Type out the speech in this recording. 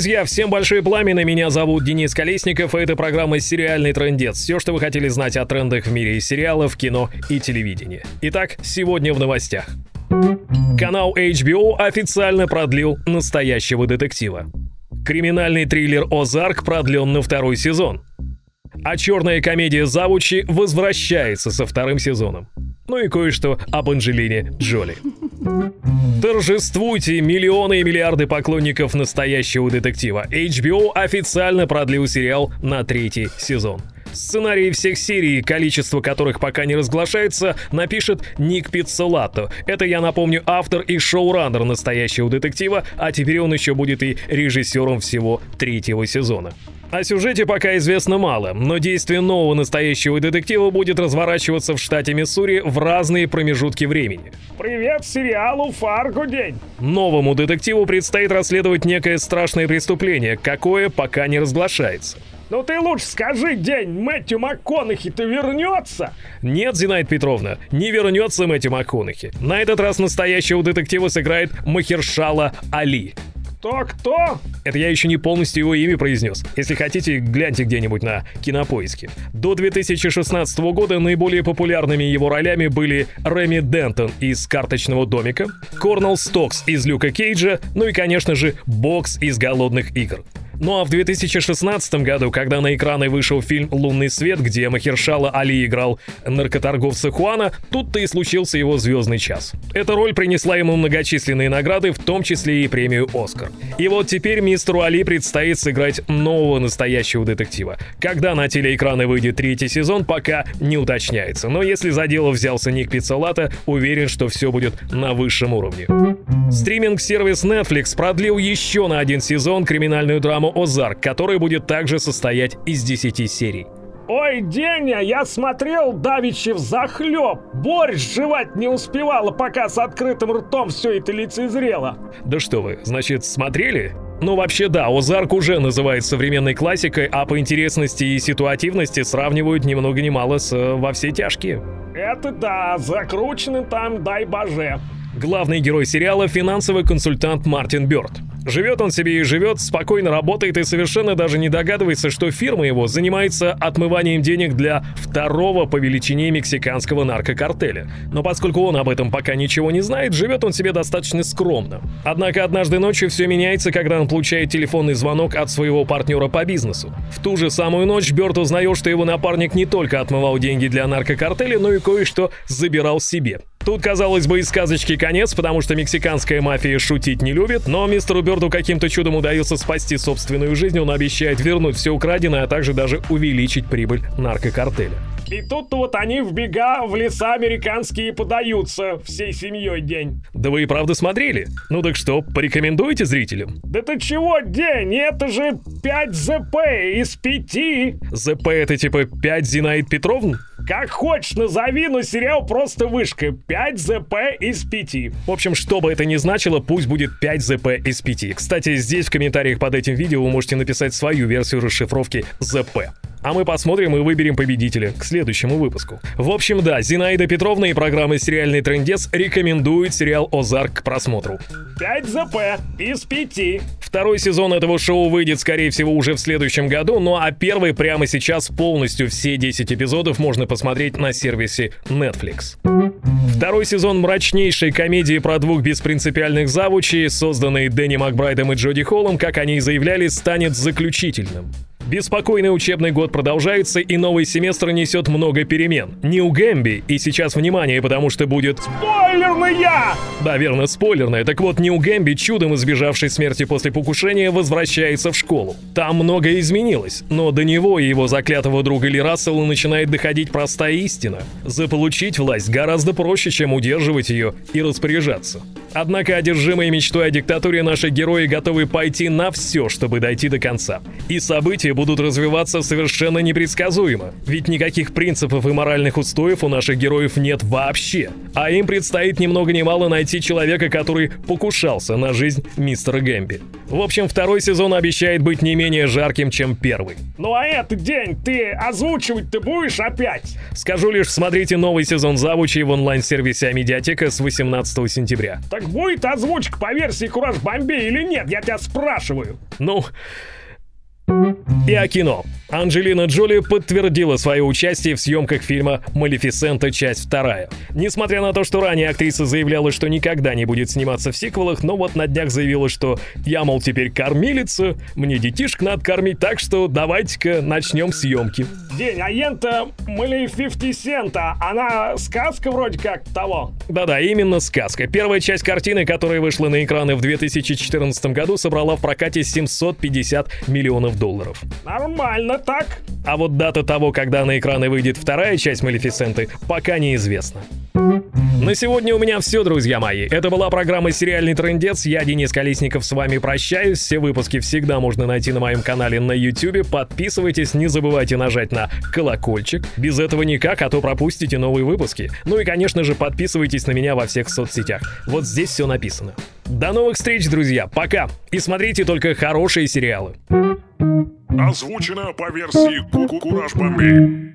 Друзья, всем большое пламя, меня зовут Денис Колесников, и это программа «Сериальный трендец». Все, что вы хотели знать о трендах в мире сериалов, кино и телевидения. Итак, сегодня в новостях. Канал HBO официально продлил настоящего детектива. Криминальный триллер «Озарк» продлен на второй сезон. А черная комедия «Завучи» возвращается со вторым сезоном. Ну и кое-что об Анджелине Джоли. Торжествуйте миллионы и миллиарды поклонников настоящего детектива. HBO официально продлил сериал на третий сезон. Сценарии всех серий, количество которых пока не разглашается, напишет Ник Пиццелато. Это, я напомню, автор и шоураннер настоящего детектива, а теперь он еще будет и режиссером всего третьего сезона. О сюжете пока известно мало, но действие нового настоящего детектива будет разворачиваться в штате Миссури в разные промежутки времени. Привет сериалу «Фарго день». Новому детективу предстоит расследовать некое страшное преступление, какое пока не разглашается. Ну ты лучше скажи, день, Мэтью МакКонахи-то вернется? Нет, Зинаида Петровна, не вернется Мэтью МакКонахи. На этот раз настоящего детектива сыграет Махершала Али. Кто-кто? Это я еще не полностью его имя произнес. Если хотите, гляньте где-нибудь на кинопоиске. До 2016 года наиболее популярными его ролями были Рэми Дентон из «Карточного домика», Корнел Стокс из «Люка Кейджа», ну и, конечно же, Бокс из «Голодных игр». Ну а в 2016 году, когда на экраны вышел фильм «Лунный свет», где Махершала Али играл наркоторговца Хуана, тут-то и случился его звездный час. Эта роль принесла ему многочисленные награды, в том числе и премию «Оскар». И вот теперь мистеру Али предстоит сыграть нового настоящего детектива. Когда на телеэкраны выйдет третий сезон, пока не уточняется. Но если за дело взялся Ник Пиццалата, уверен, что все будет на высшем уровне. Стриминг-сервис Netflix продлил еще на один сезон криминальную драму «Озарк», который будет также состоять из 10 серий. Ой, Деня, я смотрел давичи в захлеб. Борщ жевать не успевала, пока с открытым ртом все это лицезрело. Да что вы, значит, смотрели? Ну вообще да, Озарк уже называют современной классикой, а по интересности и ситуативности сравнивают ни много ни мало с э, «Во все тяжкие». Это да, закручены там, дай боже. Главный герой сериала – финансовый консультант Мартин Бёрд. Живет он себе и живет, спокойно работает и совершенно даже не догадывается, что фирма его занимается отмыванием денег для второго по величине мексиканского наркокартеля. Но поскольку он об этом пока ничего не знает, живет он себе достаточно скромно. Однако однажды ночью все меняется, когда он получает телефонный звонок от своего партнера по бизнесу. В ту же самую ночь Бёрд узнает, что его напарник не только отмывал деньги для наркокартеля, но и кое-что забирал себе. Тут, казалось бы, и сказочки конец, потому что мексиканская мафия шутить не любит, но мистеру Бёрду каким-то чудом удается спасти собственную жизнь, он обещает вернуть все украденное, а также даже увеличить прибыль наркокартеля. И тут вот они в бега в леса американские подаются всей семьей день. Да вы и правда смотрели? Ну так что, порекомендуете зрителям? Да ты чего, день? Это же 5 ЗП из 5. ЗП это типа 5 Зинаид Петровн? Как хочешь назови, но сериал просто вышка. 5 ЗП из 5. В общем, что бы это ни значило, пусть будет 5 ЗП из 5. Кстати, здесь в комментариях под этим видео вы можете написать свою версию расшифровки ЗП. А мы посмотрим и выберем победителя к следующему выпуску. В общем, да, Зинаида Петровна и программа «Сериальный трендец» рекомендуют сериал «Озарк» к просмотру. 5 ЗП из 5. Второй сезон этого шоу выйдет, скорее всего, уже в следующем году, ну а первый прямо сейчас полностью все 10 эпизодов можно посмотреть на сервисе Netflix. Второй сезон мрачнейшей комедии про двух беспринципиальных завучей, созданной Дэнни Макбрайдом и Джоди Холлом, как они и заявляли, станет заключительным. Беспокойный учебный год продолжается, и новый семестр несет много перемен. Не у Гэмби, и сейчас внимание, потому что будет... Спойлерная! Да, верно, спойлерная. Так вот, у Гэмби, чудом избежавший смерти после покушения, возвращается в школу. Там многое изменилось, но до него и его заклятого друга Ли Рассела начинает доходить простая истина. Заполучить власть гораздо проще, чем удерживать ее и распоряжаться. Однако одержимые мечтой о диктатуре наши герои готовы пойти на все, чтобы дойти до конца. И события будут развиваться совершенно непредсказуемо, ведь никаких принципов и моральных устоев у наших героев нет вообще. А им предстоит ни много ни мало найти человека, который покушался на жизнь мистера Гэмби. В общем, второй сезон обещает быть не менее жарким, чем первый. Ну а этот день ты озвучивать ты будешь опять? Скажу лишь, смотрите новый сезон завучей в онлайн-сервисе Амедиатека с 18 сентября. Так Так будет озвучка по версии Кураж Бомбей или нет? Я тебя спрашиваю. Ну, и о кино. Анджелина Джоли подтвердила свое участие в съемках фильма «Малефисента. Часть вторая». Несмотря на то, что ранее актриса заявляла, что никогда не будет сниматься в сиквелах, но вот на днях заявила, что «я, мол, теперь кормилица, мне детишек надо кормить, так что давайте-ка начнем съемки». День, а ента Малефифтисента, она сказка вроде как того. Да-да, именно сказка. Первая часть картины, которая вышла на экраны в 2014 году, собрала в прокате 750 миллионов долларов. Нормально так. А вот дата того, когда на экраны выйдет вторая часть Малефисенты, пока неизвестна. На сегодня у меня все, друзья мои. Это была программа «Сериальный трендец». Я, Денис Колесников, с вами прощаюсь. Все выпуски всегда можно найти на моем канале на YouTube. Подписывайтесь, не забывайте нажать на колокольчик. Без этого никак, а то пропустите новые выпуски. Ну и, конечно же, подписывайтесь на меня во всех соцсетях. Вот здесь все написано. До новых встреч, друзья. Пока. И смотрите только хорошие сериалы. Озвучено по версии Кураж Бомбей.